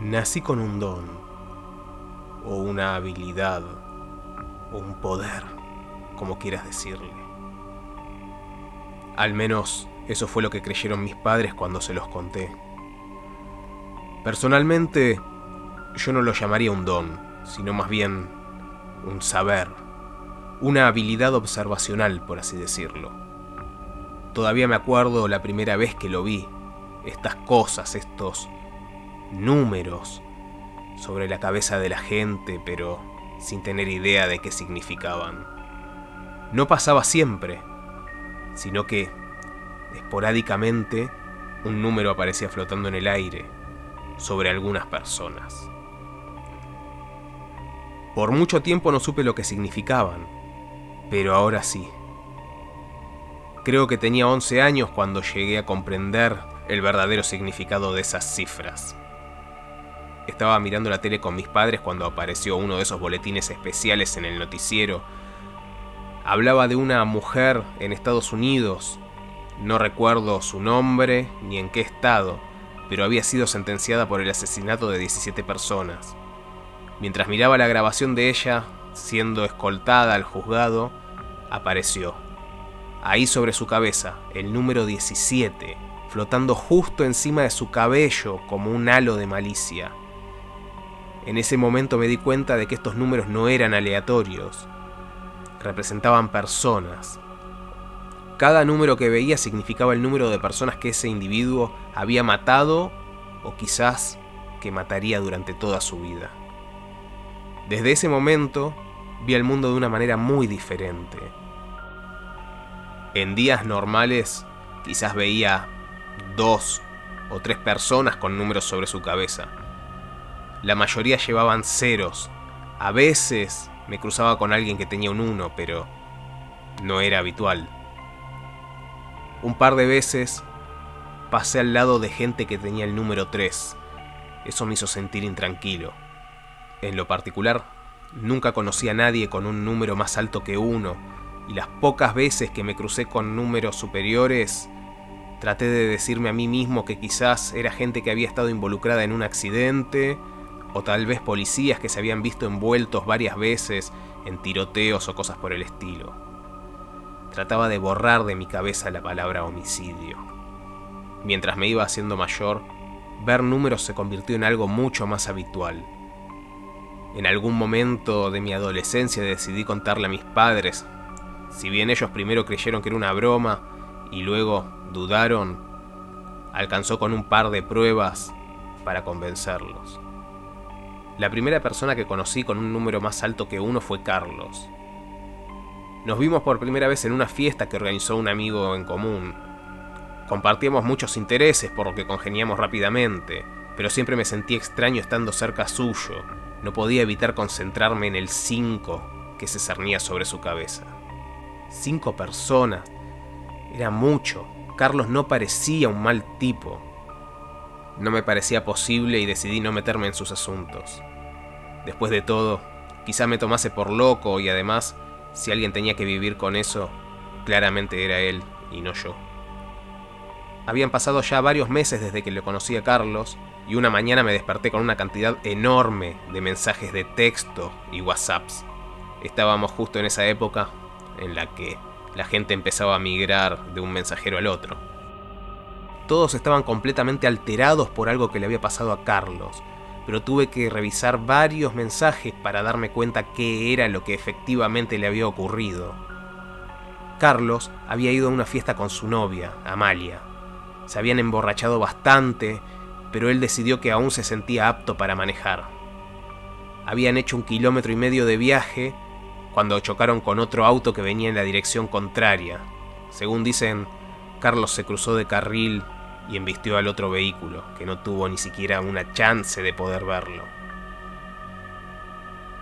Nací con un don, o una habilidad, o un poder, como quieras decirle. Al menos eso fue lo que creyeron mis padres cuando se los conté. Personalmente, yo no lo llamaría un don, sino más bien un saber, una habilidad observacional, por así decirlo. Todavía me acuerdo la primera vez que lo vi, estas cosas, estos números sobre la cabeza de la gente, pero sin tener idea de qué significaban. No pasaba siempre, sino que esporádicamente un número aparecía flotando en el aire sobre algunas personas. Por mucho tiempo no supe lo que significaban, pero ahora sí. Creo que tenía 11 años cuando llegué a comprender el verdadero significado de esas cifras. Estaba mirando la tele con mis padres cuando apareció uno de esos boletines especiales en el noticiero. Hablaba de una mujer en Estados Unidos. No recuerdo su nombre ni en qué estado, pero había sido sentenciada por el asesinato de 17 personas. Mientras miraba la grabación de ella, siendo escoltada al juzgado, apareció Ahí sobre su cabeza, el número 17, flotando justo encima de su cabello como un halo de malicia. En ese momento me di cuenta de que estos números no eran aleatorios, representaban personas. Cada número que veía significaba el número de personas que ese individuo había matado o quizás que mataría durante toda su vida. Desde ese momento vi el mundo de una manera muy diferente en días normales quizás veía dos o tres personas con números sobre su cabeza. La mayoría llevaban ceros. A veces me cruzaba con alguien que tenía un uno, pero no era habitual. Un par de veces pasé al lado de gente que tenía el número 3. Eso me hizo sentir intranquilo. En lo particular, nunca conocí a nadie con un número más alto que uno y las pocas veces que me crucé con números superiores, traté de decirme a mí mismo que quizás era gente que había estado involucrada en un accidente, o tal vez policías que se habían visto envueltos varias veces en tiroteos o cosas por el estilo. Trataba de borrar de mi cabeza la palabra homicidio. Mientras me iba haciendo mayor, ver números se convirtió en algo mucho más habitual. En algún momento de mi adolescencia decidí contarle a mis padres si bien ellos primero creyeron que era una broma y luego dudaron, alcanzó con un par de pruebas para convencerlos. La primera persona que conocí con un número más alto que uno fue Carlos. Nos vimos por primera vez en una fiesta que organizó un amigo en común. Compartíamos muchos intereses por lo que congeniamos rápidamente, pero siempre me sentí extraño estando cerca suyo. No podía evitar concentrarme en el 5 que se cernía sobre su cabeza. Cinco personas. Era mucho. Carlos no parecía un mal tipo. No me parecía posible y decidí no meterme en sus asuntos. Después de todo, quizá me tomase por loco y además, si alguien tenía que vivir con eso, claramente era él y no yo. Habían pasado ya varios meses desde que le conocí a Carlos y una mañana me desperté con una cantidad enorme de mensajes de texto y WhatsApps. Estábamos justo en esa época en la que la gente empezaba a migrar de un mensajero al otro. Todos estaban completamente alterados por algo que le había pasado a Carlos, pero tuve que revisar varios mensajes para darme cuenta qué era lo que efectivamente le había ocurrido. Carlos había ido a una fiesta con su novia, Amalia. Se habían emborrachado bastante, pero él decidió que aún se sentía apto para manejar. Habían hecho un kilómetro y medio de viaje cuando chocaron con otro auto que venía en la dirección contraria. Según dicen, Carlos se cruzó de carril y embistió al otro vehículo, que no tuvo ni siquiera una chance de poder verlo.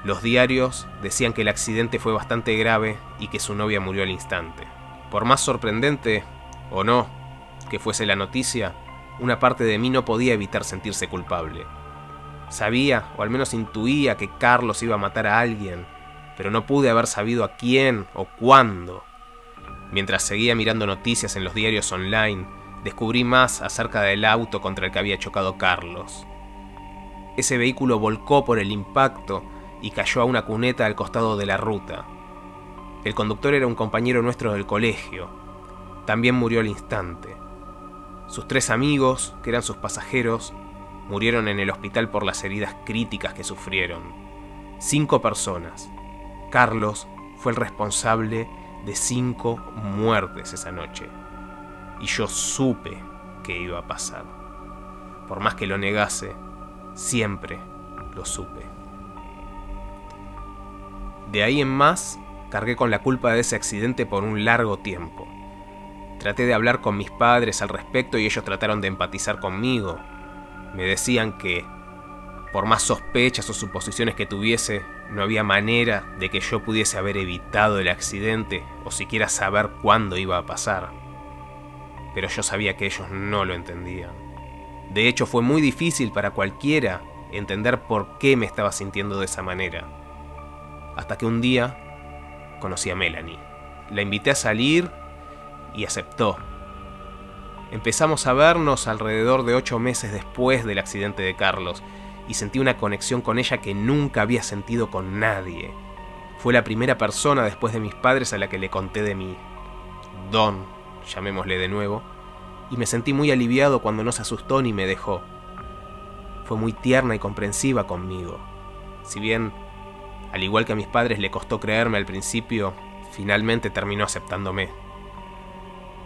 Los diarios decían que el accidente fue bastante grave y que su novia murió al instante. Por más sorprendente, o no, que fuese la noticia, una parte de mí no podía evitar sentirse culpable. Sabía, o al menos intuía, que Carlos iba a matar a alguien, pero no pude haber sabido a quién o cuándo. Mientras seguía mirando noticias en los diarios online, descubrí más acerca del auto contra el que había chocado Carlos. Ese vehículo volcó por el impacto y cayó a una cuneta al costado de la ruta. El conductor era un compañero nuestro del colegio. También murió al instante. Sus tres amigos, que eran sus pasajeros, murieron en el hospital por las heridas críticas que sufrieron. Cinco personas. Carlos fue el responsable de cinco muertes esa noche. Y yo supe que iba a pasar. Por más que lo negase, siempre lo supe. De ahí en más, cargué con la culpa de ese accidente por un largo tiempo. Traté de hablar con mis padres al respecto y ellos trataron de empatizar conmigo. Me decían que, por más sospechas o suposiciones que tuviese, no había manera de que yo pudiese haber evitado el accidente o siquiera saber cuándo iba a pasar. Pero yo sabía que ellos no lo entendían. De hecho, fue muy difícil para cualquiera entender por qué me estaba sintiendo de esa manera. Hasta que un día conocí a Melanie. La invité a salir y aceptó. Empezamos a vernos alrededor de ocho meses después del accidente de Carlos y sentí una conexión con ella que nunca había sentido con nadie. Fue la primera persona después de mis padres a la que le conté de mi don, llamémosle de nuevo, y me sentí muy aliviado cuando no se asustó ni me dejó. Fue muy tierna y comprensiva conmigo. Si bien al igual que a mis padres le costó creerme al principio, finalmente terminó aceptándome.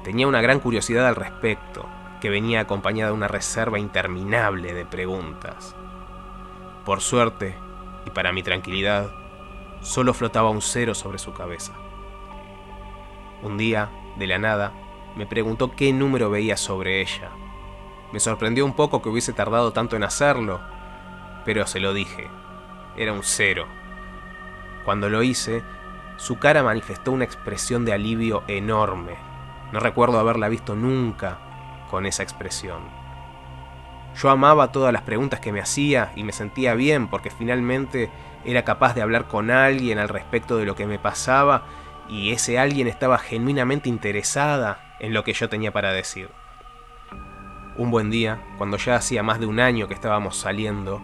Tenía una gran curiosidad al respecto, que venía acompañada de una reserva interminable de preguntas. Por suerte, y para mi tranquilidad, solo flotaba un cero sobre su cabeza. Un día, de la nada, me preguntó qué número veía sobre ella. Me sorprendió un poco que hubiese tardado tanto en hacerlo, pero se lo dije. Era un cero. Cuando lo hice, su cara manifestó una expresión de alivio enorme. No recuerdo haberla visto nunca con esa expresión. Yo amaba todas las preguntas que me hacía y me sentía bien porque finalmente era capaz de hablar con alguien al respecto de lo que me pasaba y ese alguien estaba genuinamente interesada en lo que yo tenía para decir. Un buen día, cuando ya hacía más de un año que estábamos saliendo,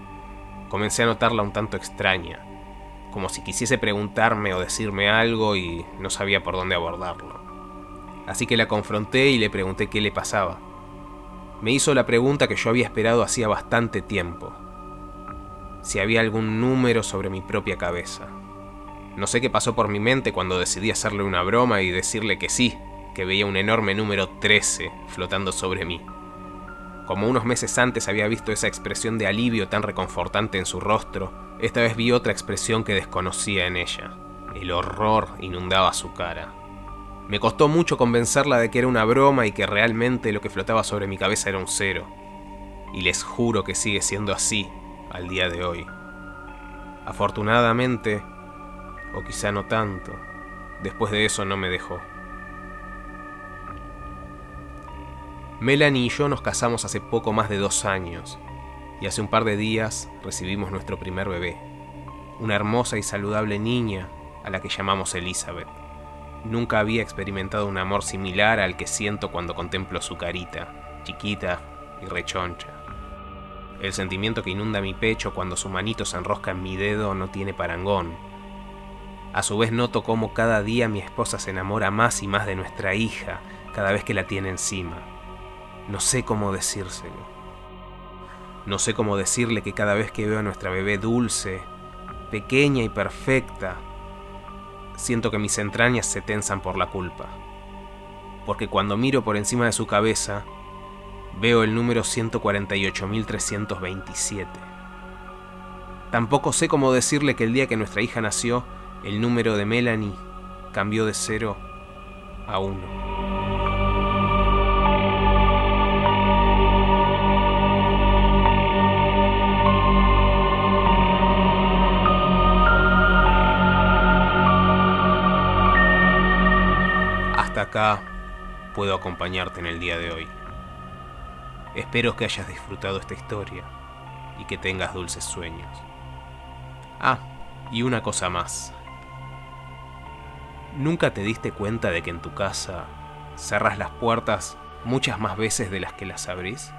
comencé a notarla un tanto extraña como si quisiese preguntarme o decirme algo y no sabía por dónde abordarlo. Así que la confronté y le pregunté qué le pasaba. Me hizo la pregunta que yo había esperado hacía bastante tiempo. Si había algún número sobre mi propia cabeza. No sé qué pasó por mi mente cuando decidí hacerle una broma y decirle que sí, que veía un enorme número 13 flotando sobre mí. Como unos meses antes había visto esa expresión de alivio tan reconfortante en su rostro, esta vez vi otra expresión que desconocía en ella. El horror inundaba su cara. Me costó mucho convencerla de que era una broma y que realmente lo que flotaba sobre mi cabeza era un cero. Y les juro que sigue siendo así al día de hoy. Afortunadamente, o quizá no tanto, después de eso no me dejó. Melanie y yo nos casamos hace poco más de dos años y hace un par de días recibimos nuestro primer bebé, una hermosa y saludable niña a la que llamamos Elizabeth. Nunca había experimentado un amor similar al que siento cuando contemplo su carita, chiquita y rechoncha. El sentimiento que inunda mi pecho cuando su manito se enrosca en mi dedo no tiene parangón. A su vez noto cómo cada día mi esposa se enamora más y más de nuestra hija cada vez que la tiene encima. No sé cómo decírselo. No sé cómo decirle que cada vez que veo a nuestra bebé dulce, pequeña y perfecta, siento que mis entrañas se tensan por la culpa. Porque cuando miro por encima de su cabeza, veo el número 148.327. Tampoco sé cómo decirle que el día que nuestra hija nació, el número de Melanie cambió de 0 a 1. Acá puedo acompañarte en el día de hoy. Espero que hayas disfrutado esta historia y que tengas dulces sueños. Ah, y una cosa más. ¿Nunca te diste cuenta de que en tu casa cerras las puertas muchas más veces de las que las abrís?